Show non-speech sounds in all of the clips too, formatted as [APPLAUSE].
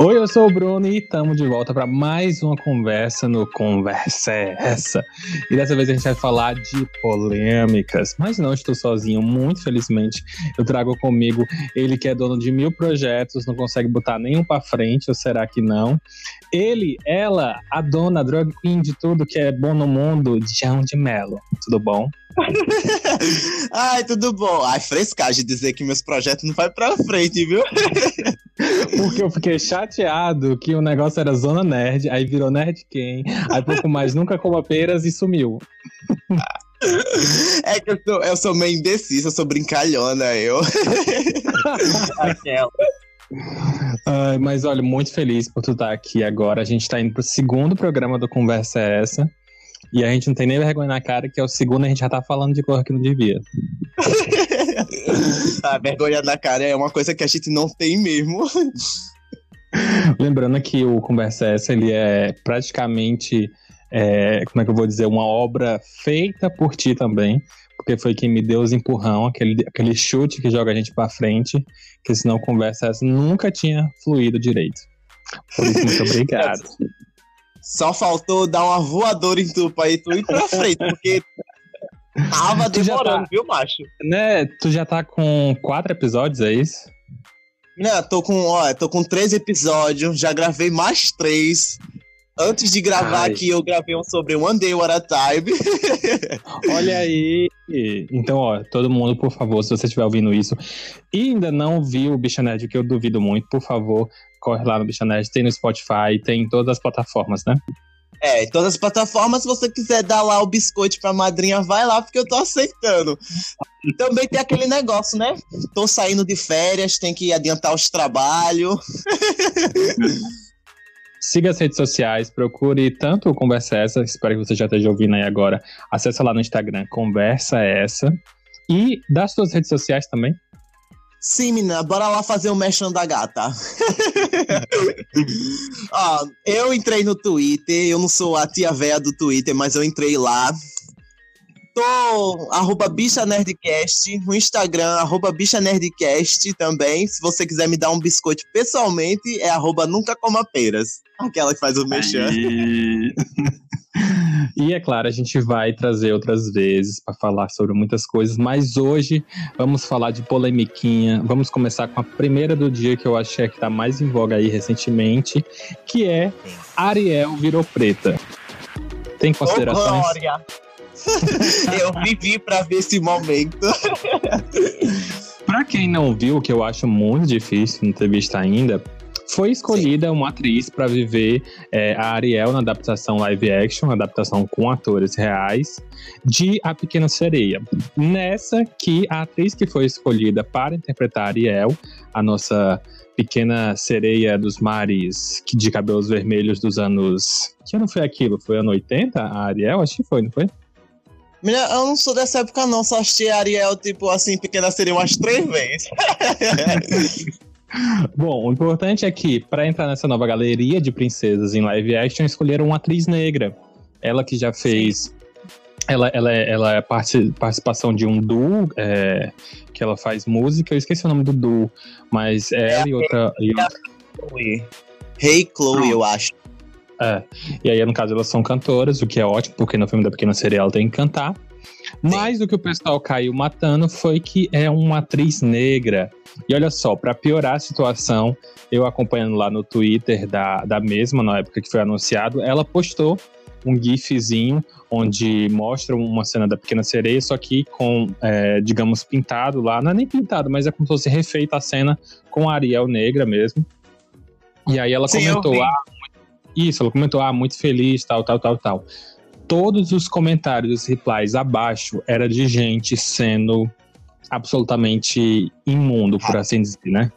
Oi, eu sou o Bruno e estamos de volta para mais uma conversa no Conversa é Essa. E dessa vez a gente vai falar de polêmicas, mas não estou sozinho, muito felizmente. Eu trago comigo ele que é dono de mil projetos, não consegue botar nenhum para frente, ou será que não? Ele, ela, a dona, a drug queen de tudo que é bom no mundo, João de Mello. Tudo bom? [LAUGHS] Ai, tudo bom. Ai, frescagem dizer que meus projetos não vai pra frente, viu? [LAUGHS] Porque eu fiquei chateado que o negócio era Zona Nerd, aí virou Nerd Quem, aí pouco mais nunca coma peras e sumiu. É que eu sou, eu sou meio indecisa, eu sou brincalhona, eu. Aquela. Uh, mas olha, muito feliz por tu estar aqui agora. A gente está indo pro segundo programa do Conversa é Essa. E a gente não tem nem vergonha na cara, que é o segundo a gente já tá falando de cor que não devia. [LAUGHS] a [LAUGHS] vergonha na cara é uma coisa que a gente não tem mesmo. [LAUGHS] Lembrando que o Conversa Essa, ele é praticamente, é, como é que eu vou dizer, uma obra feita por ti também, porque foi quem me deu os empurrão, aquele, aquele chute que joga a gente para frente, que senão Conversa Essa nunca tinha fluído direito. Por isso, muito [LAUGHS] obrigado. Só faltou dar uma voadora em tu pra ir tu ir pra frente, porque tava [LAUGHS] demorando, tá, viu, macho? Né, tu já tá com quatro episódios, é isso? Não, tô com, ó, tô com três episódios, já gravei mais três. Antes de gravar Ai. aqui, eu gravei um sobre One Day What a Time. [LAUGHS] Olha aí. Então, ó, todo mundo, por favor, se você estiver ouvindo isso e ainda não viu o Bicha Nerd, que eu duvido muito, por favor, corre lá no Bicha Nerd. Tem no Spotify, tem em todas as plataformas, né? É, em todas as plataformas, se você quiser dar lá o biscoito pra madrinha, vai lá, porque eu tô aceitando. Também tem aquele negócio, né? Tô saindo de férias, tem que adiantar os trabalhos. [LAUGHS] Siga as redes sociais, procure tanto o Conversa Essa, espero que você já esteja ouvindo aí agora. Acesse lá no Instagram, Conversa Essa. E das suas redes sociais também. Sim, menina, bora lá fazer o um da gata. [LAUGHS] Eu entrei no Twitter, eu não sou a tia véia do Twitter, mas eu entrei lá. Tô arroba Bicha Nerdcast, no Instagram, arroba Bicha Nerdcast também. Se você quiser me dar um biscoito pessoalmente, é arroba Nunca Coma Peras. Aquela que faz o mexer. [LAUGHS] e é claro, a gente vai trazer outras vezes para falar sobre muitas coisas, mas hoje vamos falar de polemiquinha. Vamos começar com a primeira do dia que eu achei que tá mais em voga aí recentemente, que é Ariel virou preta. Tem considerações? Oh, [LAUGHS] eu vivi para ver esse momento. [LAUGHS] para quem não viu, que eu acho muito difícil não ter visto ainda, foi escolhida Sim. uma atriz para viver é, a Ariel na adaptação live action, adaptação com atores reais, de A Pequena Sereia. Nessa que a atriz que foi escolhida para interpretar a Ariel, a nossa pequena sereia dos mares de cabelos vermelhos dos anos. Que ano foi aquilo? Foi ano 80? A Ariel? Acho que foi, não foi? Menina, eu não sou dessa época, não. Só assisti a Ariel, tipo assim, pequena sereia umas três vezes. [LAUGHS] Bom, o importante é que, para entrar nessa nova galeria de princesas em live action, escolheram uma atriz negra. Ela que já fez. Ela, ela, é, ela é participação de um duo, é, que ela faz música. Eu esqueci o nome do duo, mas é ela e outra. E outra... Chloe. Hey Chloe, eu acho. É. E aí, no caso, elas são cantoras, o que é ótimo, porque no filme da Pequena Sereia ela tem que cantar. Mas o que o pessoal caiu matando foi que é uma atriz negra. E olha só, para piorar a situação, eu acompanhando lá no Twitter da, da mesma, na época que foi anunciado, ela postou um gifzinho onde mostra uma cena da Pequena Sereia, só que com, é, digamos, pintado lá. Não é nem pintado, mas é como se fosse refeita a cena com a Ariel negra mesmo. E aí ela Sim, comentou, ah, isso, ela comentou, ah, muito feliz, tal, tal, tal, tal todos os comentários, os replies abaixo, era de gente sendo absolutamente imundo, por assim dizer, né?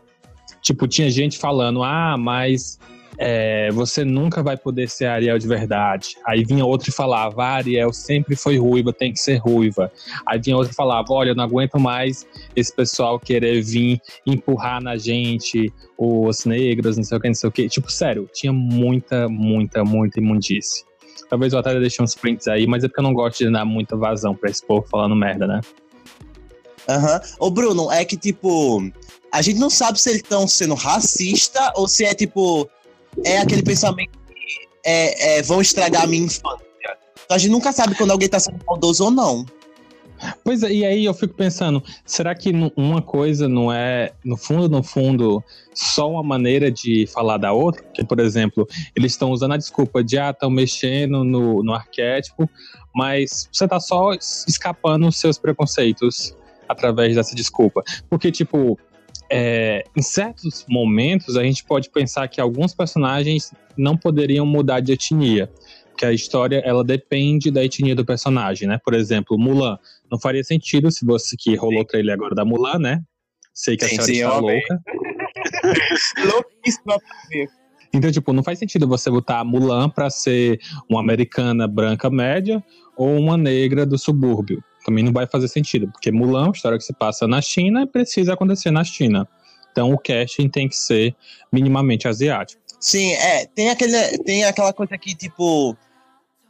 Tipo, tinha gente falando, ah, mas é, você nunca vai poder ser Ariel de verdade. Aí vinha outro e falava, ah, Ariel sempre foi ruiva, tem que ser ruiva. Aí vinha outro e falava, olha, eu não aguento mais esse pessoal querer vir empurrar na gente, os negros, não sei o que, não sei o que. Tipo, sério, tinha muita, muita, muita imundice. Talvez eu até deixe uns prints aí, mas é porque eu não gosto de dar muita vazão pra esse povo falando merda, né? Aham. Uhum. Ô, Bruno, é que, tipo, a gente não sabe se eles estão sendo racista ou se é, tipo, é aquele pensamento que é, é, vão estragar a minha infância. Então a gente nunca sabe quando alguém tá sendo maldoso ou não. Pois é, e aí eu fico pensando, será que uma coisa não é, no fundo, no fundo, só uma maneira de falar da outra? Porque, por exemplo, eles estão usando a desculpa de, ah, estão mexendo no, no arquétipo, mas você tá só escapando os seus preconceitos através dessa desculpa. Porque, tipo, é, em certos momentos a gente pode pensar que alguns personagens não poderiam mudar de etnia que a história ela depende da etnia do personagem, né? Por exemplo, Mulan. Não faria sentido se você que rolou o trailer agora da Mulan, né? Sei que a senhora está louca. [LAUGHS] Louquíssima Então, tipo, não faz sentido você botar a Mulan pra ser uma americana branca média ou uma negra do subúrbio. Também não vai fazer sentido, porque Mulan, a história que se passa na China, precisa acontecer na China. Então o casting tem que ser minimamente asiático. Sim, é. Tem, aquele, tem aquela coisa que, tipo,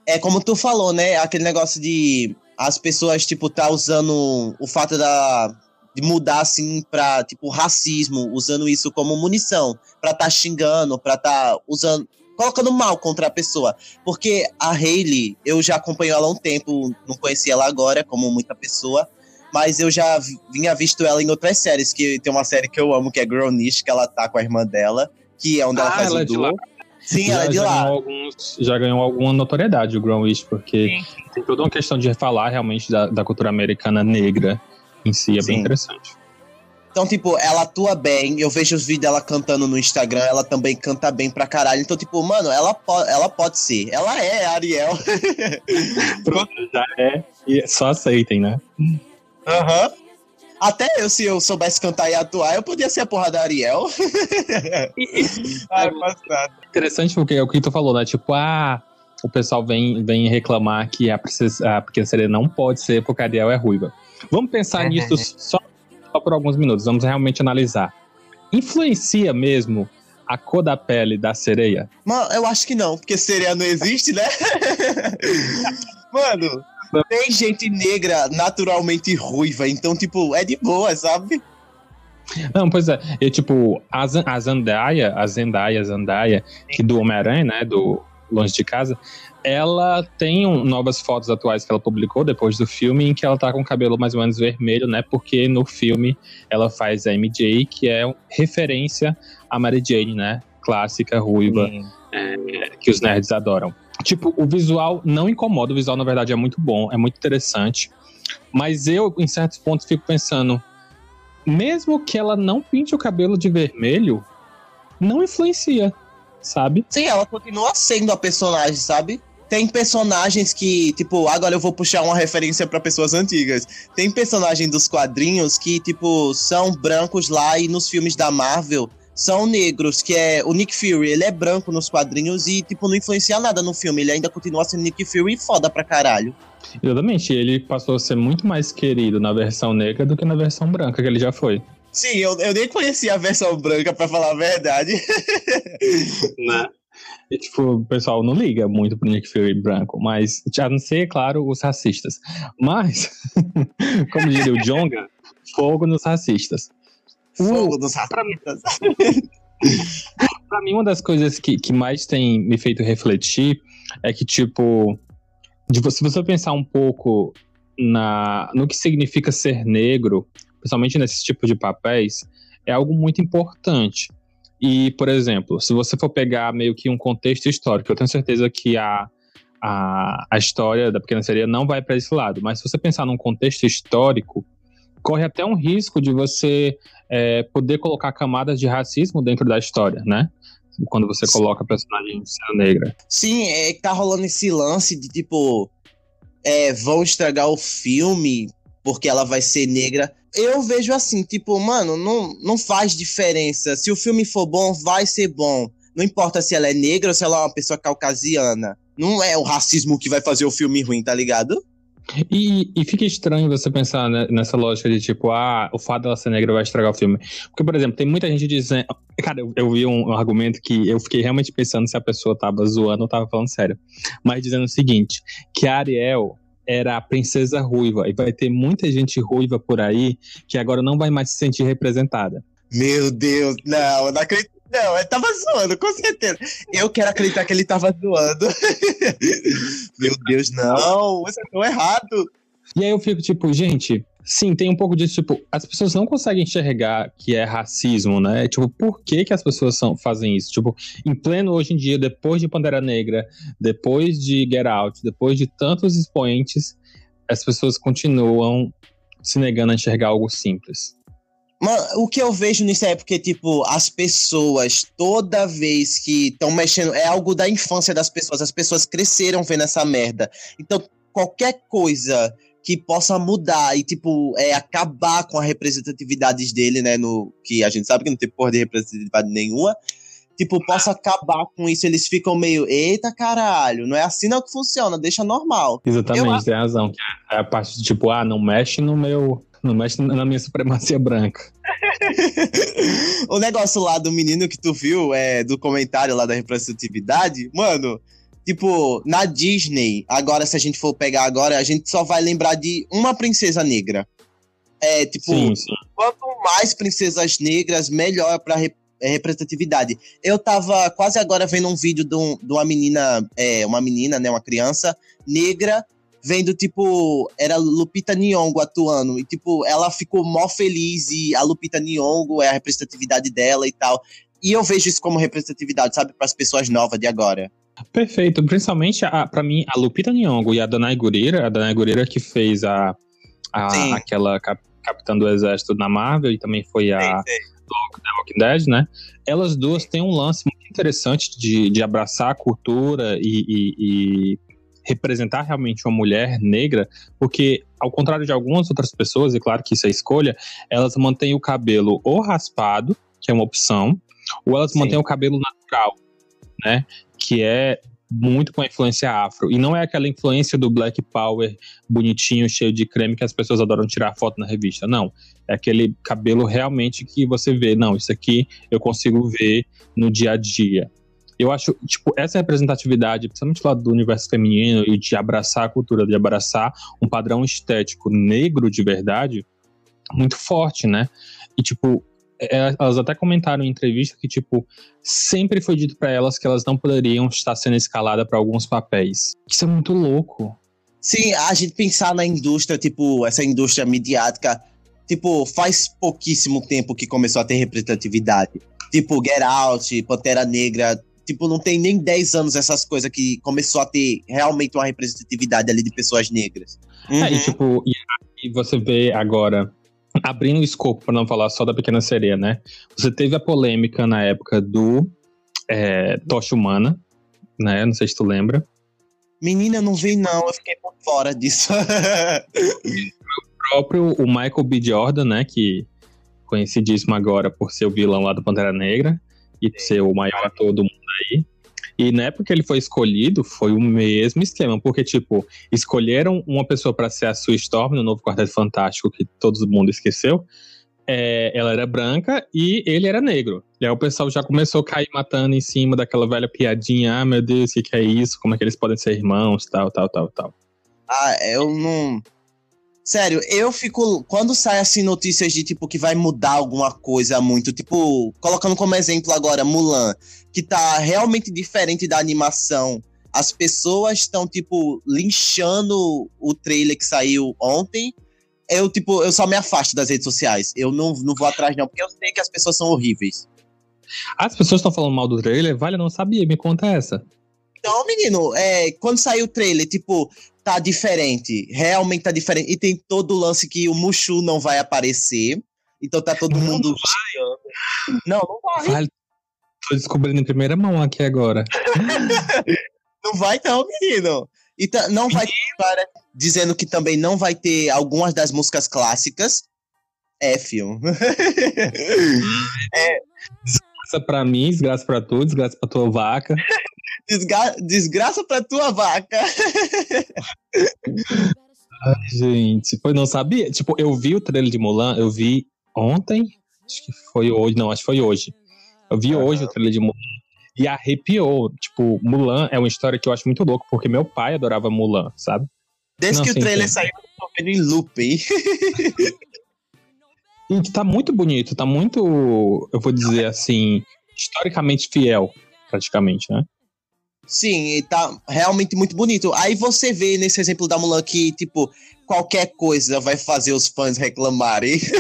é como tu falou, né? Aquele negócio de as pessoas, tipo, tá usando o fato da, de mudar, assim, pra, tipo, racismo, usando isso como munição, pra tá xingando, pra tá usando, colocando mal contra a pessoa. Porque a Hayley, eu já acompanho ela há um tempo, não conheci ela agora, como muita pessoa, mas eu já vinha visto ela em outras séries, que tem uma série que eu amo, que é Girl Niche, que ela tá com a irmã dela, que é onde ah, ela faz ela o é duo. Sim, já, ela é de lá. Alguns, já ganhou alguma notoriedade o Greenwich, porque Sim. tem toda uma questão de falar realmente da, da cultura americana negra em si, é Sim. bem interessante. Então, tipo, ela atua bem, eu vejo os vídeos dela cantando no Instagram, ela também canta bem pra caralho. Então, tipo, mano, ela, po ela pode ser. Ela é Ariel. [LAUGHS] Pronto, já é. E só aceitem, né? Aham. Uhum. Até eu, se eu soubesse cantar e atuar, eu podia ser a porra da Ariel. [LAUGHS] Ai, passado. Interessante porque é o que tu falou, né? Tipo, ah, o pessoal vem, vem reclamar que a, princesa, a pequena sereia não pode ser porque a Ariel é ruiva. Vamos pensar nisso só, só por alguns minutos, vamos realmente analisar. Influencia mesmo a cor da pele da sereia? Mano, eu acho que não, porque sereia não existe, né? [LAUGHS] Mano, tem gente negra naturalmente ruiva, então, tipo, é de boa, sabe? Não, pois é. Eu, tipo, a, a Zendaya, a Zendaya, Zendaya, que do Homem-Aranha, né, do Longe de Casa, ela tem um, novas fotos atuais que ela publicou depois do filme, em que ela tá com o cabelo mais ou menos vermelho, né, porque no filme ela faz a MJ, que é referência a Mary Jane, né, clássica, ruiva, é, que os nerds adoram. Tipo, o visual não incomoda, o visual na verdade é muito bom, é muito interessante. Mas eu, em certos pontos, fico pensando, mesmo que ela não pinte o cabelo de vermelho, não influencia, sabe? Sim, ela continua sendo a personagem, sabe? Tem personagens que, tipo, agora eu vou puxar uma referência para pessoas antigas. Tem personagens dos quadrinhos que, tipo, são brancos lá e nos filmes da Marvel são negros, que é o Nick Fury, ele é branco nos quadrinhos e, tipo, não influencia nada no filme. Ele ainda continua sendo Nick Fury foda pra caralho. Exatamente, ele passou a ser muito mais querido na versão negra do que na versão branca, que ele já foi. Sim, eu, eu nem conhecia a versão branca, para falar a verdade. [LAUGHS] né? E, tipo, o pessoal não liga muito pro Nick Fury branco, mas, já não sei, é claro, os racistas. Mas, [LAUGHS] como diria o Jonga, fogo nos racistas. Fogo dos racistas. [LAUGHS] pra mim, uma das coisas que, que mais tem me feito refletir é que, tipo, de, se você pensar um pouco na, no que significa ser negro, principalmente nesse tipo de papéis, é algo muito importante. E, por exemplo, se você for pegar meio que um contexto histórico, eu tenho certeza que a, a, a história da Pequena Sereia não vai para esse lado, mas se você pensar num contexto histórico, corre até um risco de você é, poder colocar camadas de racismo dentro da história, né? Quando você coloca a personagem sendo negra. Sim, é que tá rolando esse lance de tipo. É, vão estragar o filme porque ela vai ser negra. Eu vejo assim, tipo, mano, não, não faz diferença. Se o filme for bom, vai ser bom. Não importa se ela é negra ou se ela é uma pessoa caucasiana. Não é o racismo que vai fazer o filme ruim, tá ligado? E, e fica estranho você pensar nessa lógica de tipo, ah, o fato dela ser negra vai estragar o filme. Porque, por exemplo, tem muita gente dizendo. Cara, eu, eu vi um, um, argumento que eu fiquei realmente pensando se a pessoa tava zoando ou tava falando sério. Mas dizendo o seguinte: que a Ariel era a princesa ruiva. E vai ter muita gente ruiva por aí que agora não vai mais se sentir representada. Meu Deus, não, não acredito. Não, ele tava zoando, com certeza. Eu quero acreditar que ele tava zoando. [LAUGHS] Meu Deus, não, você tá errado. E aí eu fico tipo, gente, sim, tem um pouco disso, tipo, as pessoas não conseguem enxergar que é racismo, né? Tipo, por que que as pessoas são, fazem isso? Tipo, em pleno hoje em dia, depois de Pantera Negra, depois de Get Out, depois de tantos expoentes, as pessoas continuam se negando a enxergar algo simples. Mano, o que eu vejo nisso é porque, tipo, as pessoas, toda vez que estão mexendo, é algo da infância das pessoas. As pessoas cresceram vendo essa merda. Então, qualquer coisa que possa mudar e, tipo, é, acabar com a representatividade dele, né? No, que a gente sabe que não tem porra de representatividade nenhuma. Tipo, possa acabar com isso. Eles ficam meio, eita caralho, não é assim não que funciona, deixa normal. Exatamente, Eu- tem razão. É a parte de tipo, ah, não mexe no meu. Não mexe na minha supremacia branca. [LAUGHS] o negócio lá do menino que tu viu, é, do comentário lá da representatividade, mano, tipo, na Disney, agora se a gente for pegar agora, a gente só vai lembrar de uma princesa negra. É, tipo, Sim, sim. quanto mais princesas negras, melhor pra re- é, representatividade. Eu tava quase agora vendo um vídeo de, um- de uma menina, é, uma menina, né, uma criança negra, vendo, tipo, era Lupita Nyong'o atuando, e, tipo, ela ficou mó feliz, e a Lupita Nyong'o é a representatividade dela e tal. E eu vejo isso como representatividade, sabe, para as pessoas novas de agora. Perfeito. Principalmente, a, pra mim, a Lupita Nyong'o e a Danai Gurira, a Danai Gurira que fez a, a Sim. aquela cap- capitã do exército na Marvel e também foi a The Walking Dead, né? Elas duas têm um lance muito interessante de, de abraçar a cultura e, e- e representar realmente uma mulher negra, porque, ao contrário de algumas outras pessoas, e claro que isso é escolha, elas mantêm o cabelo ou raspado, que é uma opção, ou elas Sim. mantêm o cabelo natural, né? Que é muito com a influência afro. E não é aquela influência do Black Power bonitinho, cheio de creme que as pessoas adoram tirar foto na revista. Não. É aquele cabelo realmente que você vê. Não, isso aqui eu consigo ver no dia a dia. Eu acho, tipo, essa representatividade, principalmente lá do universo feminino e de abraçar a cultura, de abraçar um padrão estético negro de verdade, muito forte, né? E, tipo, é, elas até comentaram em entrevista que, tipo, sempre foi dito pra elas que elas não poderiam estar sendo escaladas pra alguns papéis. Isso é muito louco. Sim, a gente pensar na indústria, tipo, essa indústria midiática, tipo, faz pouquíssimo tempo que começou a ter representatividade. Tipo, Get Out, Pantera Negra, tipo, não tem nem 10 anos essas coisas que começou a ter realmente uma representatividade ali de pessoas negras. É, e, Uhum. tipo, e, você vê agora, abrindo o escopo pra não falar só da Pequena Sereia, né? Você teve a polêmica na época do é, Tocha Humana, né? Não sei se tu lembra. Menina, eu não vi não, eu fiquei por fora disso. [LAUGHS] O próprio o Michael B. Jordan, né? Que conhecidíssimo agora por ser o vilão lá do Pantera Negra e ser o maior ator do mundo aí. E na época que ele foi escolhido, foi o mesmo esquema, porque, tipo, escolheram uma pessoa pra ser a Sue Storm no novo Quarteto Fantástico, que todo mundo esqueceu. É, ela era branca e ele era negro. E aí o pessoal já começou a cair matando em cima daquela velha piadinha: ah, meu Deus, o que, que é isso? Como é que eles podem ser irmãos? Tal, tal, tal, tal. Ah, eu não. Sério, eu fico. Quando sai assim notícias de tipo que vai mudar alguma coisa muito, tipo, colocando como exemplo agora Mulan, que tá realmente diferente da animação. As pessoas estão, tipo, linchando o trailer que saiu ontem. Eu, tipo, eu só me afasto das redes sociais. Eu não, não vou atrás, não, porque eu sei que as pessoas são horríveis. As pessoas estão falando mal do trailer? Vale, eu não sabia, me conta essa. Então, menino, é, quando saiu o trailer, tipo, tá diferente. Realmente tá diferente. E tem todo o lance que o Mushu não vai aparecer. Então tá todo Não mundo chiando. [LAUGHS] Não, não vai. Vale, tô descobrindo em primeira mão aqui agora. [LAUGHS] Não vai, não, menino. E tá- não vai para dizendo que também não vai ter algumas das músicas clássicas. É, filho. [LAUGHS] Desgraça pra mim, desgraça pra tu, desgraça pra tua vaca. Desgraça pra tua vaca. Gente, foi, não sabia. Tipo, eu vi o trailer de Mulan, eu vi ontem, acho que foi hoje, não, acho que foi hoje. Eu vi Aham. hoje o trailer de Mulan e arrepiou. Tipo, Mulan é uma história que eu acho muito louco, porque meu pai adorava Mulan, sabe? Desde Não, que o trailer saiu, eu tô vendo em looping. [LAUGHS] E tá muito bonito, tá muito, eu vou dizer assim, historicamente fiel, praticamente, né? Sim, e tá realmente muito bonito. Aí você vê nesse exemplo da Mulan que, tipo, qualquer coisa vai fazer os fãs reclamarem. [LAUGHS]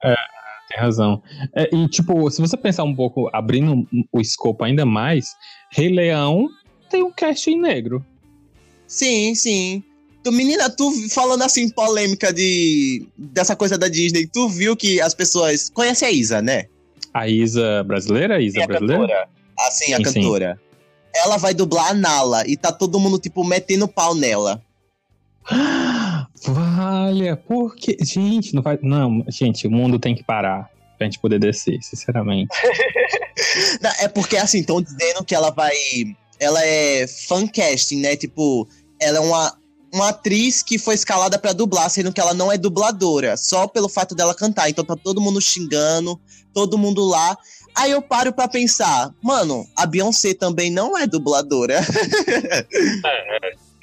Tem razão. É, e, tipo, se você pensar um pouco, abrindo o escopo ainda mais, Rei Leão tem um casting negro. sim, sim. Tu, menina, tu falando assim, polêmica de dessa coisa da Disney, tu viu que as pessoas. Conhece a Isa, né? A Isa brasileira? A Isa Sim, a brasileira? cantora. Ah, sim, a Sim, sim. Ela vai dublar a Nala e tá todo mundo, tipo, metendo pau nela. Valha, por que. Gente, não vai. Não, gente, o mundo tem que parar pra gente poder descer, sinceramente. [LAUGHS] Não, É porque, assim, estão dizendo que ela vai. Ela é fan casting, né? Tipo, ela é uma, uma atriz que foi escalada pra dublar, sendo que ela não é dubladora, só pelo fato dela cantar. Então tá todo mundo xingando, todo mundo lá. Aí eu paro pra pensar, mano, a Beyoncé também não é dubladora. [LAUGHS]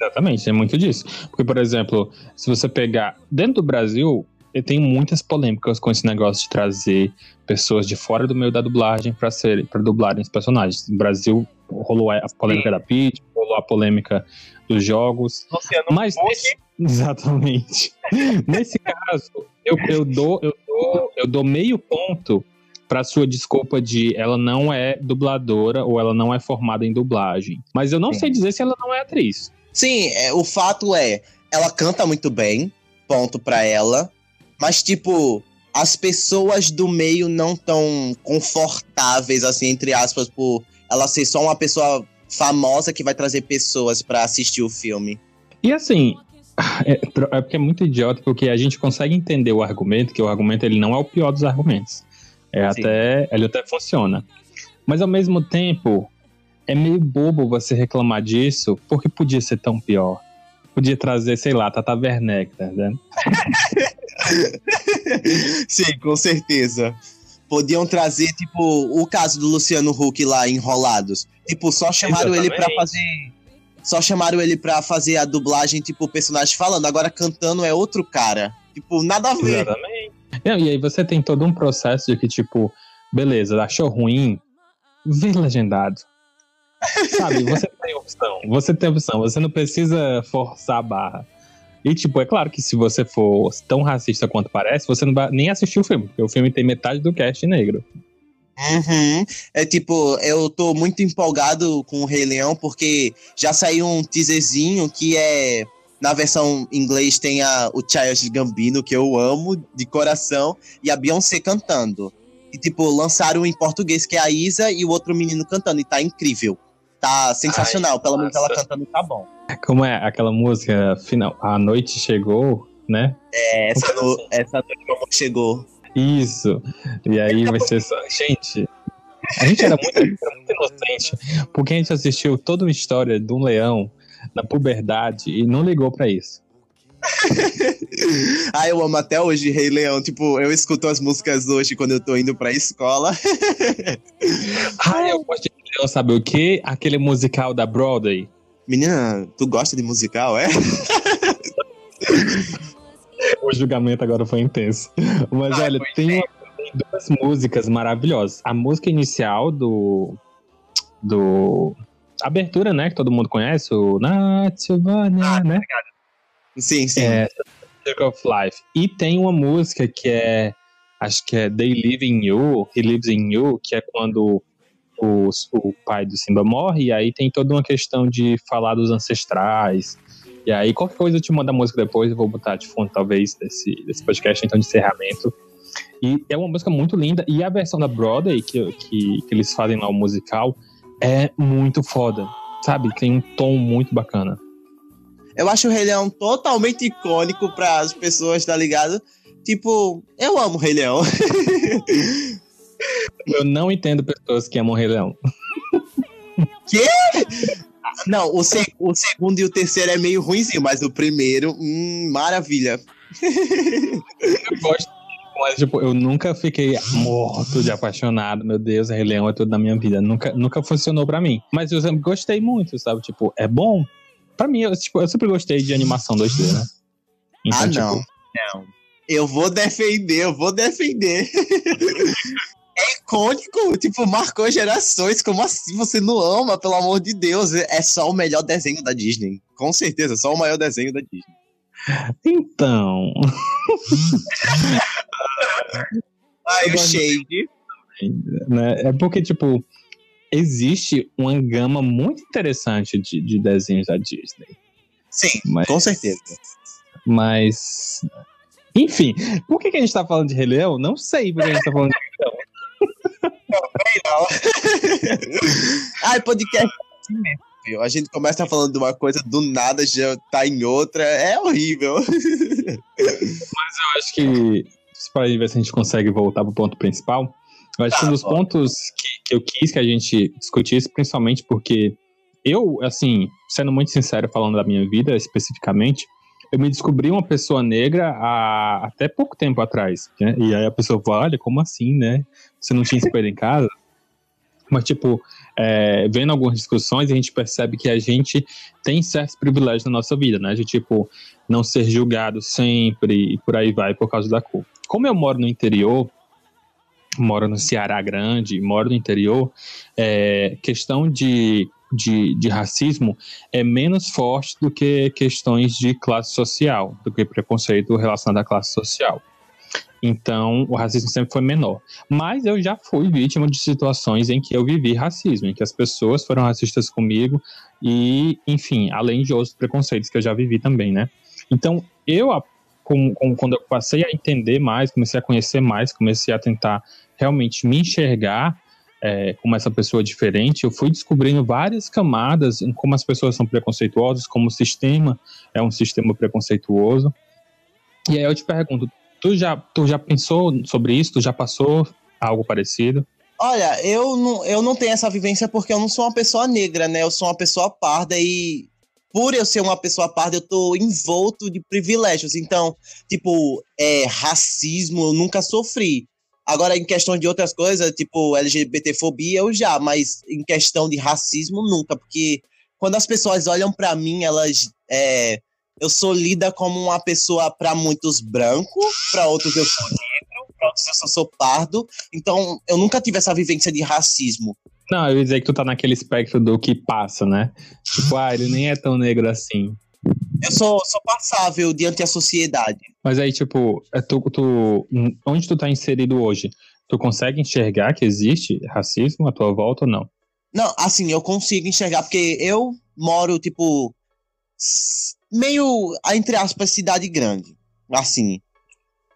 Exatamente, é muito disso. Porque, por exemplo, se você pegar. Dentro do Brasil, tem muitas polêmicas com esse negócio de trazer pessoas de fora do meio da dublagem pra ser para dublarem os personagens. No Brasil rolou a polêmica da Peach, rolou a polêmica dos jogos. Luciano Mas nesse, [LAUGHS] exatamente. nesse caso, eu, eu dou eu dou eu dou meio ponto para sua desculpa de ela não é dubladora ou ela não é formada em dublagem. Mas eu não Sim. sei dizer se ela não é atriz. Sim, é, o fato é, ela canta muito bem, ponto pra ela. Mas, tipo, as pessoas do meio não tão confortáveis, assim, entre aspas, por ela ser só uma pessoa famosa que vai trazer pessoas pra assistir o filme. E assim, é, é porque é muito idiota, porque a gente consegue entender o argumento, que o argumento ele não é o pior dos argumentos. É Sim. até, ele até funciona. Mas ao mesmo tempo, é meio bobo você reclamar disso, porque podia ser tão pior. Podia trazer, sei lá, Tata Werneck, tá vendo? [LAUGHS] Sim, com certeza. Podiam trazer, tipo, o caso do Luciano Huck lá, Enrolados. Tipo, só chamaram ele pra fazer. Só chamaram ele pra fazer a dublagem, tipo, o personagem falando. Agora cantando é outro cara. Tipo, nada a ver. Exatamente. Não, E aí você tem todo um processo de que, tipo, beleza, achou ruim, vê legendado. Sabe, você [LAUGHS] tem opção. Você tem opção, você não precisa forçar a barra. E, tipo, é claro que se você for tão racista quanto parece, você não vai nem assistir o filme, porque o filme tem metade do cast negro. Uhum. É tipo, eu tô muito empolgado com o Rei Leão, porque já saiu um teaserzinho que é. Na versão em inglês tem a, o Childish Gambino, que eu amo de coração, e a Beyoncé cantando. E, tipo, lançaram em português, que é a Isa, e o outro menino cantando, e tá incrível. Tá sensacional, pelo menos ela cantando tá bom. Como é aquela música final? A noite chegou, né? É, essa, no, essa noite amor chegou. Isso. E aí vai ser só. Gente, a gente era muito, era muito inocente, porque a gente assistiu toda uma história de um leão na puberdade e não ligou pra isso. [LAUGHS] Ah, eu amo até hoje Rei Leão. Tipo, eu escuto as músicas hoje quando eu tô indo pra escola. [LAUGHS] Ah, eu gosto de leão, sabe o quê? Aquele musical da Broadway. Menina, tu gosta de musical, é? [LAUGHS] O julgamento agora foi intenso. Mas Ah, olha, tem, uma- tem duas músicas maravilhosas. A música inicial do. do. Abertura, né? Que todo mundo conhece, o Natsubana, né? Sim, sim. É, Circle of Life. E tem uma música que é. Acho que é They Live in You, He Lives in You, que é quando o, o pai do Simba morre, e aí tem toda uma questão de falar dos ancestrais. E aí, qualquer coisa eu te mando a música depois, eu vou botar de fundo, talvez, desse, desse podcast, então, de encerramento. E é uma música muito linda, e a versão da Broadway, que, que, que eles fazem lá, o musical, é muito foda, sabe? Tem um tom muito bacana. Eu acho o Rei Leão totalmente icônico para as pessoas, tá ligado? Tipo, eu amo o Rei Leão. [LAUGHS] Eu não entendo pessoas que amam Rei Leão. Não, o, se- o segundo e o terceiro é meio ruimzinho, mas o primeiro, hum, maravilha. Eu gosto, mas tipo, eu nunca fiquei morto de apaixonado. Meu Deus, Rei Leão é tudo na minha vida. Nunca, nunca funcionou pra mim. Mas eu sempre gostei muito, sabe? Tipo, é bom. pra mim, eu, tipo, eu sempre gostei de animação 2D, né? Então, ah, não. Tipo, não. Eu vou defender, eu vou defender. [LAUGHS] é icônico, tipo, marcou gerações. Como assim você não ama, pelo amor de Deus? É só o melhor desenho da Disney. Com certeza, só o maior desenho da Disney. Então. [LAUGHS] Ai, o shade. Né? É porque, tipo, existe uma gama muito interessante de, de desenhos da Disney. Sim, mas, com certeza. Mas. Enfim, por que, que a gente tá falando de Rei Leão? Não sei por que a gente tá falando de Rei Leão. [LAUGHS] Não, não. [LAUGHS] Ai, podcast mesmo. A gente começa falando de uma coisa, do nada já tá em outra. É horrível. Mas eu acho que, para ver se a gente consegue voltar pro ponto principal, eu acho tá, que um dos ó. pontos que, que eu quis que a gente discutisse, principalmente porque eu, assim, sendo muito sincero falando da minha vida especificamente, eu me descobri uma pessoa negra há até pouco tempo atrás. Né? E aí a pessoa fala, olha, como assim, né? Você não tinha espelho em casa? Mas, tipo, é, vendo algumas discussões, a gente percebe que a gente tem certos privilégios na nossa vida, né? De, tipo, não ser julgado sempre e por aí vai por causa da cor. Como eu moro no interior, moro no Ceará Grande, moro no interior, é, questão de, de, de, racismo é menos forte do que questões de classe social, do que preconceito relacionado à classe social. Então, o racismo sempre foi menor. Mas eu já fui vítima de situações em que eu vivi racismo, em que as pessoas foram racistas comigo e, enfim, além de outros preconceitos que eu já vivi também, né? Então, eu, quando eu passei a entender mais, comecei a conhecer mais, comecei a tentar realmente me enxergar é, como essa pessoa diferente, eu fui descobrindo várias camadas em como as pessoas são preconceituosas, como o sistema é um sistema preconceituoso. E aí eu te pergunto, tu já, tu já pensou sobre isso? Tu já passou algo parecido? Olha, eu não, eu não tenho essa vivência porque eu não sou uma pessoa negra, né? Eu sou uma pessoa parda e por eu ser uma pessoa parda, eu tô envolto de privilégios. Então, tipo, é, racismo eu nunca sofri. Agora, em questão de outras coisas, tipo LGBTfobia, eu já, mas em questão de racismo, nunca, porque quando as pessoas olham para mim, elas. É, eu sou lida como uma pessoa para muitos branco, para outros eu sou negro, para outros eu sou, sou pardo. Então, eu nunca tive essa vivência de racismo. Não, eu ia dizer que tu tá naquele espectro do que passa, né? Tipo, ah, ele nem é tão negro assim. Eu sou, sou passável diante da sociedade. Mas aí, tipo, é tu, tu, onde tu tá inserido hoje? Tu consegue enxergar que existe racismo à tua volta ou não? Não, assim, eu consigo enxergar, porque eu moro, tipo, meio, entre aspas, cidade grande. Assim.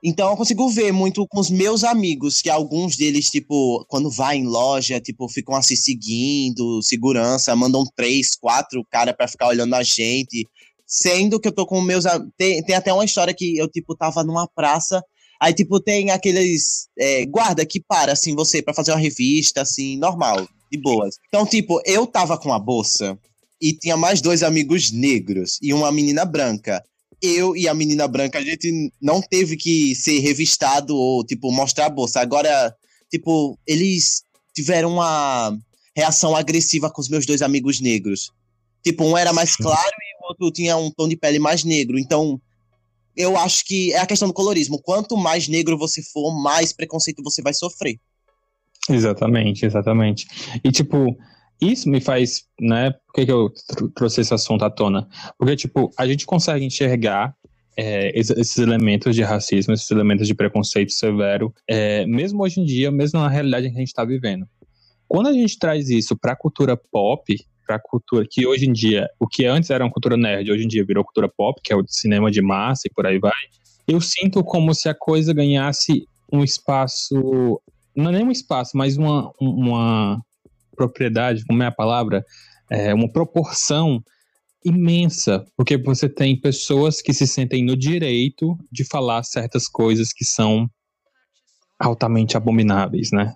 Então eu consigo ver muito com os meus amigos, que alguns deles, tipo, quando vai em loja, tipo, ficam assim seguindo, segurança, mandam três, quatro cara para ficar olhando a gente. Sendo que eu tô com meus. Tem, tem até uma história que eu, tipo, tava numa praça. Aí, tipo, tem aqueles é, guarda que para, assim, você para fazer uma revista, assim, normal, de boas. Então, tipo, eu tava com a bolsa e tinha mais dois amigos negros e uma menina branca. Eu e a menina branca, a gente não teve que ser revistado ou, tipo, mostrar a bolsa. Agora, tipo, eles tiveram uma reação agressiva com os meus dois amigos negros. Tipo, um era mais claro outro tinha um tom de pele mais negro. Então, eu acho que é a questão do colorismo. Quanto mais negro você for, mais preconceito você vai sofrer. Exatamente, exatamente. E, tipo, isso me faz, né? Por que, que eu trouxe esse assunto à tona? Porque, tipo, a gente consegue enxergar é, esses elementos de racismo, esses elementos de preconceito severo, é, mesmo hoje em dia, mesmo na realidade que a gente está vivendo. Quando a gente traz isso para a cultura pop, para a cultura que hoje em dia, o que antes era uma cultura nerd, hoje em dia virou cultura pop, que é o cinema de massa e por aí vai. Eu sinto como se a coisa ganhasse um espaço, não é nem um espaço, mas uma, uma propriedade, como é a palavra, é, uma proporção imensa, porque você tem pessoas que se sentem no direito de falar certas coisas que são altamente abomináveis, né?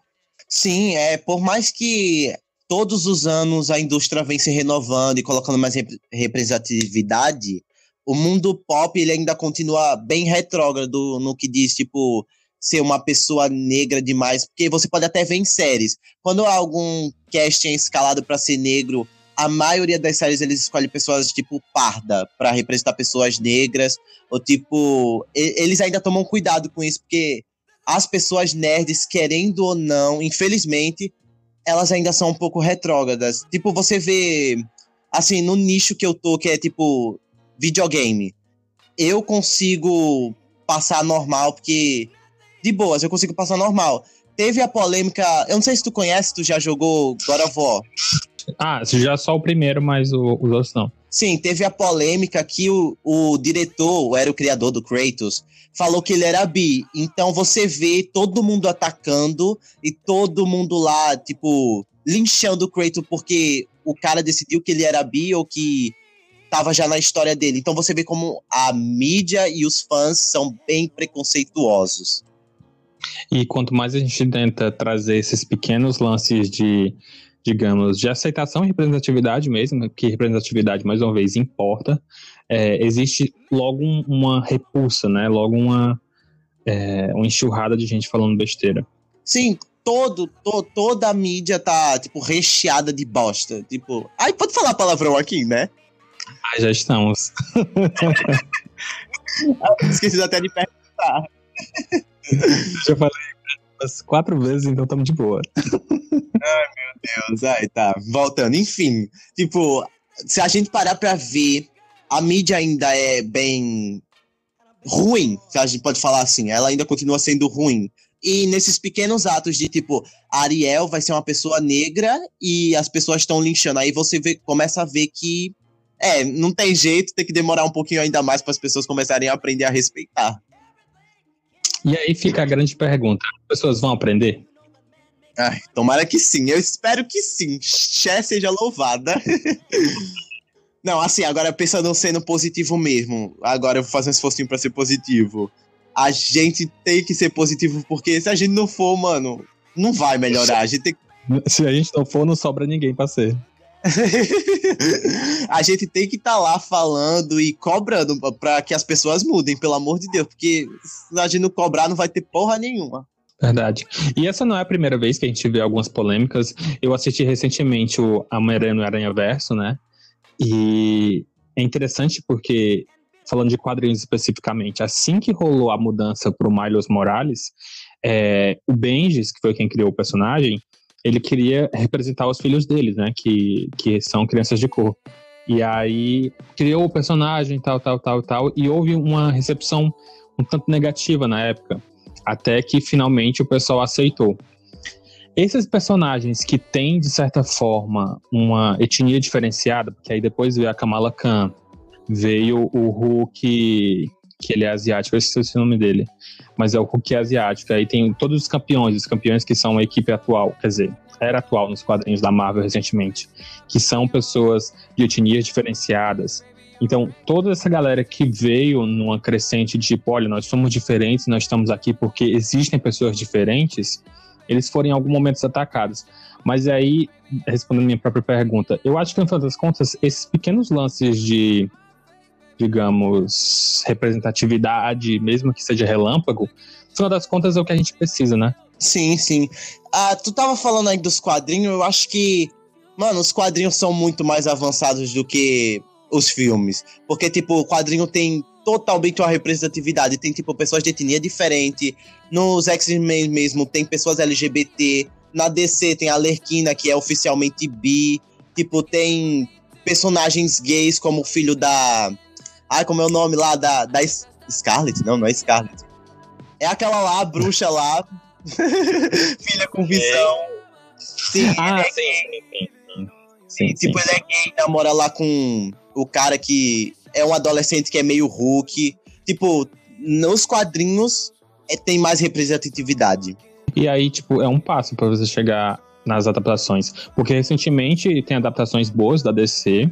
Sim, é por mais que todos os anos a indústria vem se renovando e colocando mais rep representatividade, o mundo pop ele ainda continua bem retrógrado no que diz, tipo, ser uma pessoa negra demais, porque você pode até ver em séries. Quando algum casting é escalado para ser negro, a maioria das séries eles escolhem pessoas tipo parda para representar pessoas negras ou tipo eles ainda tomam cuidado com isso porque as pessoas nerds querendo ou não, infelizmente, elas ainda são um pouco retrógradas. Tipo, você vê assim no nicho que eu tô que é tipo videogame. Eu consigo passar normal porque de boas, eu consigo passar normal. Teve a polêmica, eu não sei se tu conhece, tu já jogou God of War. Ah, já só o primeiro, mas o, os outros não. Sim, teve a polêmica que o, o diretor, era o criador do Kratos, falou que ele era bi. Então você vê todo mundo atacando e todo mundo lá, tipo, linchando o Kratos porque o cara decidiu que ele era bi ou que tava já na história dele. Então você vê como a mídia e os fãs são bem preconceituosos. E quanto mais a gente tenta trazer esses pequenos lances de digamos, de aceitação e representatividade mesmo, que representatividade, mais uma vez, importa, é, existe logo um, uma repulsa, né? Logo uma, é, uma enxurrada de gente falando besteira. Sim, todo, to, toda a mídia tá, tipo, recheada de bosta. Tipo, ai, pode falar palavrão aqui, né? Ah, já estamos. [LAUGHS] Esqueci até de perguntar. [LAUGHS] Já falei umas quatro vezes, então estamos de boa. Ai, meu Deus. Ai, tá. Voltando. Enfim, tipo, se a gente parar pra ver, a mídia ainda é bem ruim, se a gente pode falar assim. Ela ainda continua sendo ruim. E nesses pequenos atos de tipo, Ariel vai ser uma pessoa negra e as pessoas estão linchando. Aí você vê, começa a ver que é, não tem jeito, tem que demorar um pouquinho ainda mais para as pessoas começarem a aprender a respeitar. E aí fica a grande pergunta: as pessoas vão aprender? Ai, tomara que sim, eu espero que sim. Xé seja louvada. [LAUGHS] Não, assim, agora pensando sendo positivo mesmo. Agora eu vou fazer um esforço pra ser positivo. A gente tem que ser positivo, porque se a gente não for, mano, não vai melhorar. A gente tem... Se a gente não for, não sobra ninguém pra ser. [LAUGHS] a gente tem que estar tá lá falando e cobrando para que as pessoas mudem, pelo amor de Deus, porque se a gente não cobrar, não vai ter porra nenhuma. Verdade. E essa não é a primeira vez que a gente vê algumas polêmicas. Eu assisti recentemente o no Aranha Verso, né? E é interessante porque, falando de quadrinhos especificamente, assim que rolou a mudança para o Miles Morales, é, o Benjis, que foi quem criou o personagem, ele queria representar os filhos deles, né? Que, que são crianças de cor. E aí criou o personagem, tal, tal, tal, tal, e houve uma recepção um tanto negativa na época, até que finalmente o pessoal aceitou. Esses personagens que têm, de certa forma, uma etnia diferenciada, porque aí depois veio a Kamala Khan, veio o Hulk, que ele é asiático, eu esqueci o nome dele, mas é o Hulk asiático. Aí tem todos os campeões, os campeões que são a equipe atual, quer dizer, era atual nos quadrinhos da Marvel recentemente, que são pessoas de etnias diferenciadas. Então, toda essa galera que veio numa crescente de, tipo, olha, nós somos diferentes, nós estamos aqui porque existem pessoas diferentes, eles foram em algum momento atacados. Mas aí, respondendo minha própria pergunta, eu acho que, no final das contas, esses pequenos lances de digamos, representatividade, mesmo que seja relâmpago, no final das contas é o que a gente precisa, né? Sim, sim. Ah, tu tava falando aí dos quadrinhos, eu acho que, mano, os quadrinhos são muito mais avançados do que os filmes. Porque, tipo, o quadrinho tem totalmente uma representatividade. Tem, tipo, pessoas de etnia diferente. Nos X-Men mesmo tem pessoas LGBT. Na DC tem a Lerquina, que é oficialmente bi. Tipo, tem personagens gays como o filho da Ai, como é o nome lá da, da Scarlet? Não, não é Scarlet. É aquela lá, a bruxa lá. [LAUGHS] Filha com visão. Sim, ah, é sim, sim, sim, sim. Tipo, ele é gay, namora lá com o cara que é um adolescente que é meio Hulk. Tipo, nos quadrinhos é, tem mais representatividade. E aí, tipo, é um passo para você chegar nas adaptações. Porque recentemente tem adaptações boas da DC,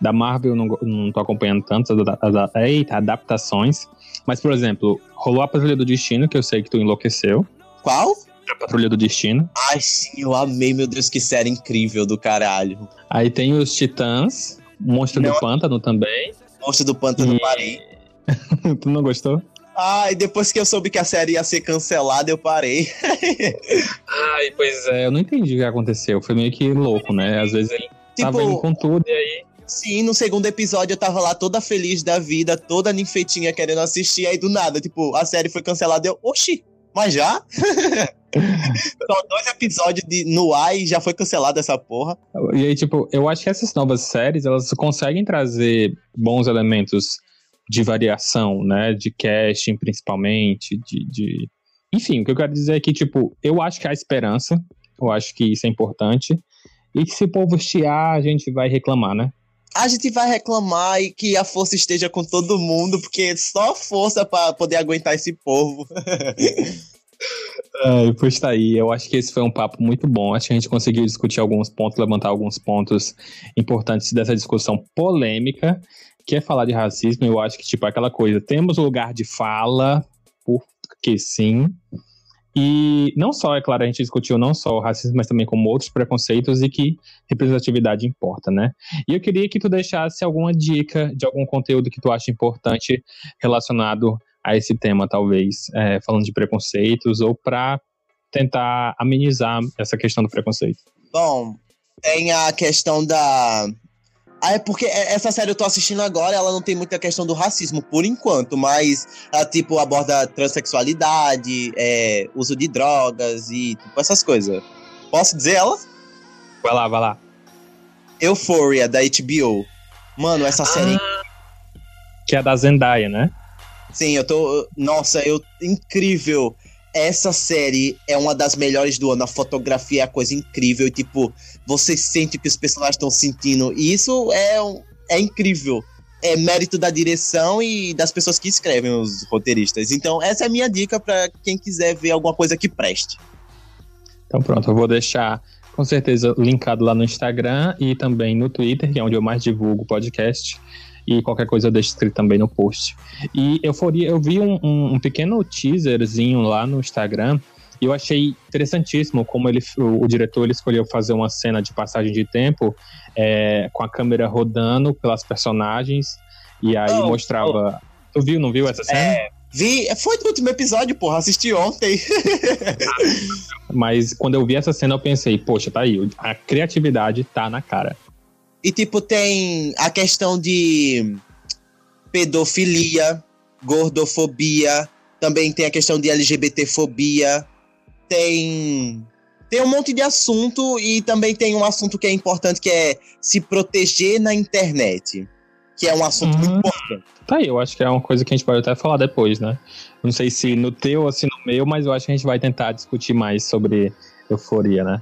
da Marvel eu não, não tô acompanhando tanto as, as, eita, adaptações. Mas, por exemplo, rolou a Patrulha do Destino, que eu sei que tu enlouqueceu. Qual? A Patrulha do Destino. Ai, sim, eu amei, meu Deus, que série incrível do caralho. Aí tem os Titãs, Monstro não. do Pântano também. Monstro do Pântano e... parei. [LAUGHS] tu não gostou? Ah, e depois que eu soube que a série ia ser cancelada, eu parei. [LAUGHS] Ai, pois é, eu não entendi o que aconteceu. Foi meio que louco, né? Às vezes ele Tipo, tava indo com tudo e aí. Sim, no segundo episódio eu tava lá toda feliz da vida, toda ninfeitinha querendo assistir, aí do nada, tipo, a série foi cancelada. Eu, oxi, mas já? [LAUGHS] Só dois episódios de, no ar e já foi cancelada essa porra. E aí, tipo, eu acho que essas novas séries, elas conseguem trazer bons elementos de variação, né? De casting, principalmente, de, de... Enfim, o que eu quero dizer é que, tipo, eu acho que há esperança, eu acho que isso é importante, e que se o povo estiar, a gente vai reclamar, né? A gente vai reclamar e que a força esteja com todo mundo, porque só força para poder aguentar esse povo. [LAUGHS] É, pois tá aí, eu acho que esse foi um papo muito bom. Acho que a gente conseguiu discutir alguns pontos, levantar alguns pontos importantes dessa discussão polêmica, que é falar de racismo. Eu acho que, tipo, aquela coisa, temos lugar de fala, porque sim. E não só, é claro, a gente discutiu não só o racismo, mas também como outros preconceitos e que representatividade importa, né? E eu queria que tu deixasse alguma dica de algum conteúdo que tu acha importante relacionado a esse tema, talvez, é, falando de preconceitos, ou para tentar amenizar essa questão do preconceito? Bom, tem a questão da. Ah, é porque essa série eu tô assistindo agora, ela não tem muita questão do racismo, por enquanto, mas ela, tipo, aborda transexualidade, é, uso de drogas e, tipo, essas coisas. Posso dizer ela? Vai lá, vai lá. Euphoria, da HBO. Mano, essa série... Ah, que é da Zendaya, né? Sim, eu tô. Nossa, eu. Incrível. Essa série é uma das melhores do ano. A fotografia é a coisa incrível. E, tipo, você sente o que os personagens estão sentindo. E isso é, é incrível. É mérito da direção e das pessoas que escrevem, os roteiristas. Então, essa é a minha dica para quem quiser ver alguma coisa que preste. Então, pronto, eu vou deixar com certeza linkado lá no Instagram e também no Twitter, que é onde eu mais divulgo o podcast e qualquer coisa eu deixo escrito também no post. E Euforia, eu vi um, um, um pequeno teaserzinho lá no Instagram e eu achei interessantíssimo como ele, o, o, diretor ele escolheu fazer uma cena de passagem de tempo é, com a câmera rodando pelas personagens e aí oh, mostrava. Oh. Tu viu, não viu essa cena? É, vi, foi do último episódio, porra, assisti ontem. [LAUGHS] Mas quando eu vi essa cena eu pensei, poxa, tá aí, a criatividade tá na cara. E, tipo, tem a questão de pedofilia, gordofobia, também tem a questão de LGBTfobia, tem tem um monte de assunto e também tem um assunto que é importante que é se proteger na internet, que é um assunto muito hum. importante. Tá aí, eu acho que é uma coisa que a gente pode até falar depois, né? Não sei se no teu ou se no meu, mas eu acho que a gente vai tentar discutir mais sobre euforia, né?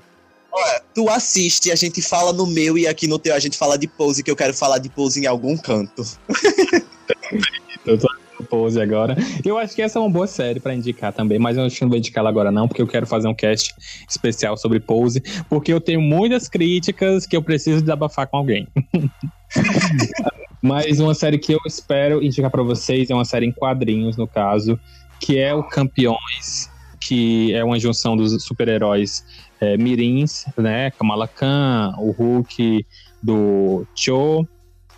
Olha, tu assiste, a gente fala no meu e aqui no teu a gente fala de pose, que eu quero falar de pose em algum canto. [LAUGHS] eu tô Pose agora. Eu acho que essa é uma boa série para indicar também, mas eu acho que não vou indicar ela agora não, porque eu quero fazer um cast especial sobre Pose, porque eu tenho muitas críticas que eu preciso desabafar com alguém. [LAUGHS] mas uma série que eu espero indicar para vocês é uma série em quadrinhos, no caso, que é o Campeões, que é uma junção dos super-heróis é, mirins, né? Kamala Khan, o Hulk do Cho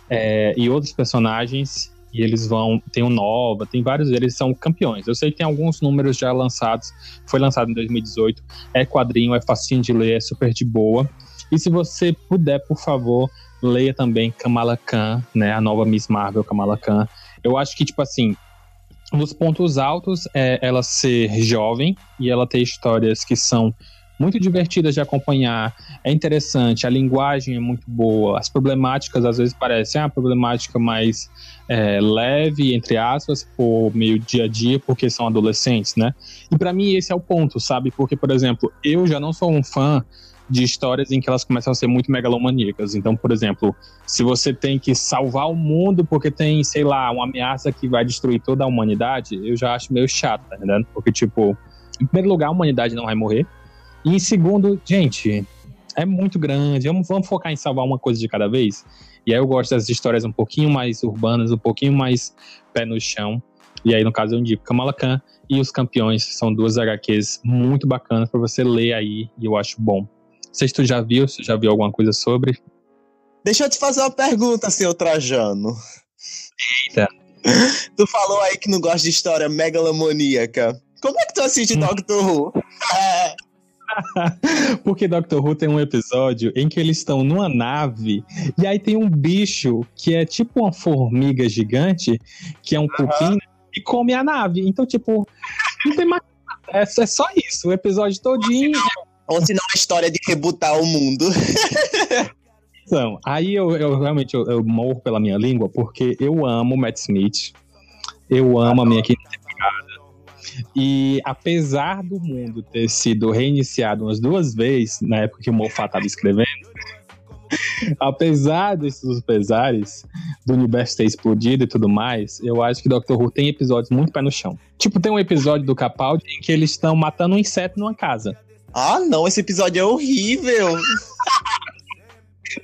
é, e outros personagens. E eles vão. Tem o Nova, tem vários deles são campeões. Eu sei que tem alguns números já lançados. Foi lançado em 2018. É quadrinho, é facinho de ler, é super de boa. E se você puder, por favor, leia também Kamala Khan, né? A nova Miss Marvel, Kamala Khan. Eu acho que, tipo assim, nos pontos altos é ela ser jovem e ela ter histórias que são muito divertidas de acompanhar, é interessante, a linguagem é muito boa, as problemáticas às vezes parecem ah, problemática mais é, leve, entre aspas, por meio dia a dia, porque são adolescentes, né? E para mim esse é o ponto, sabe? Porque, por exemplo, eu já não sou um fã de histórias em que elas começam a ser muito megalomaníacas. Então, por exemplo, se você tem que salvar o mundo porque tem, sei lá, uma ameaça que vai destruir toda a humanidade, eu já acho meio chato, tá entendendo? Porque, tipo, em primeiro lugar, a humanidade não vai morrer. E em segundo, gente, é muito grande. Vamos, vamos focar em salvar uma coisa de cada vez. E aí eu gosto das histórias um pouquinho mais urbanas, um pouquinho mais pé no chão. E aí, no caso, eu indico Kamala Khan e Os Campeões. São duas HQs muito bacanas para você ler aí. E eu acho bom. Não sei se tu já viu, se já viu alguma coisa sobre. Deixa eu te fazer uma pergunta, seu Trajano. Eita. [LAUGHS] Tu falou aí que não gosta de história megalomaníaca. Como é que tu assiste hum. Doctor Who? [LAUGHS] [LAUGHS] Porque Doctor Who tem um episódio em que eles estão numa nave e aí tem um bicho que é tipo uma formiga gigante, que é um cupim, e come a nave. Então, tipo, não tem mais nada. É, é só isso. O episódio todinho. Ou se não a história de rebutar o mundo. [LAUGHS] Então, aí eu, eu realmente eu, eu morro pela minha língua, porque eu amo Matt Smith. Eu amo a minha temporada. E apesar do mundo ter sido reiniciado umas duas vezes, na época que o Moffat estava escrevendo, [LAUGHS] apesar desses pesares do universo ter explodido e tudo mais, eu acho que Doctor Who tem episódios muito pé no chão. Tipo, tem um episódio do Capaldi em que eles estão matando um inseto numa casa. Ah, não, esse episódio é horrível. [LAUGHS]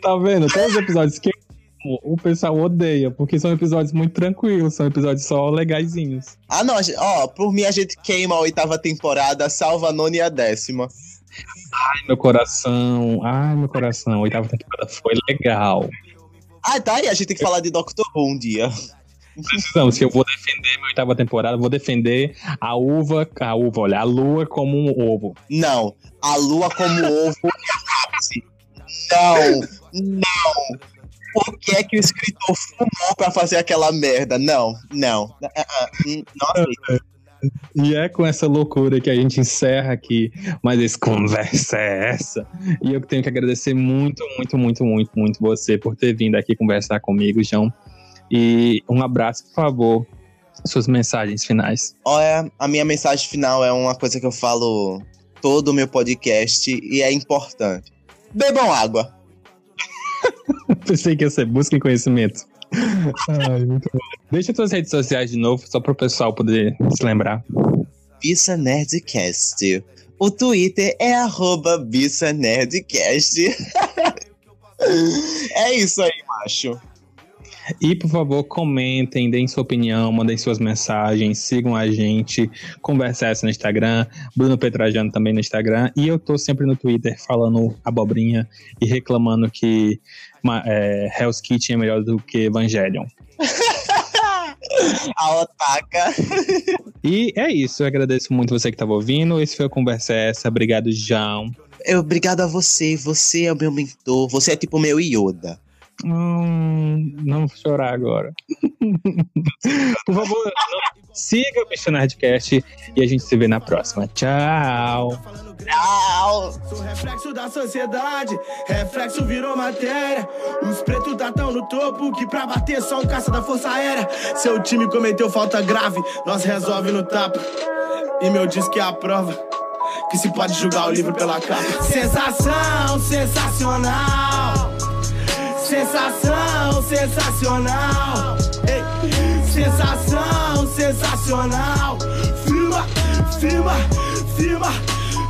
Tá vendo? Tem os episódios que o pessoal odeia, porque são episódios muito tranquilos, são episódios só legaisinhos. Ah, não, gente- ó, por mim a gente queima a oitava temporada, salva a nona e a décima. Ai, meu coração, ai, meu coração, a oitava temporada foi legal. Ah, tá, e a gente tem que falar de Doctor Who um dia. Precisamos, que eu vou defender minha oitava temporada, vou defender a uva, a uva, olha, a lua como um ovo. Não, a lua como ovo. Não, não. Por que é que o escritor fumou pra fazer aquela merda? Não, não. Hum, Não aceito. E é com essa loucura que a gente encerra aqui, mas esse conversa é essa. E eu tenho que agradecer muito, muito, muito, muito, muito você por ter vindo aqui conversar comigo, João. E um abraço, por favor, suas mensagens finais. Olha, a minha mensagem final é uma coisa que eu falo todo o meu podcast e é importante. Bebam água. [LAUGHS] Pensei que ia ser busca em conhecimento. Ai, muito bom. Deixa suas redes sociais de novo, só para o pessoal poder se lembrar. Bisa Nerdcast. O Twitter é arroba Bisa Nerdcast. [LAUGHS] é isso aí, macho. E, por favor, comentem, deem sua opinião, mandem suas mensagens, sigam a gente, conversa essa no Instagram, Bruno Petrajano também no Instagram, e eu tô sempre no Twitter falando abobrinha e reclamando que é, Hell's Kitchen é melhor do que Evangelion. [LAUGHS] A Otaka. E é isso, eu agradeço muito você que estava ouvindo, esse foi o Conversa Essa, obrigado, João. Eu, obrigado a você. Você é o meu mentor. Você é tipo o meu Yoda. Hum, não vou chorar agora. [LAUGHS] por favor, siga o Bicho Nerdcast e a gente se vê na próxima. Tchau! Tchau. Sou reflexo da sociedade, reflexo virou matéria. Os pretos tá tão no topo que pra bater só um caça da Força Aérea. Seu time cometeu falta grave, nós resolve no tapa. E meu que é a prova que se pode julgar o livro pela capa. Sensação, sensacional. Sensação, sensacional. Ei, sensação, sensacional. Firma, firma, firma.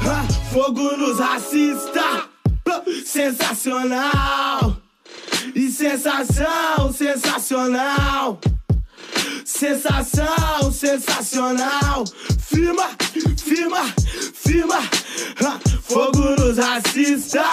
Ah, Fogo nos racista. Ah, Sensacional. E sensação, sensacional. Sensação, sensacional. Firma, firma, firma. Ah, Fogo nos racista.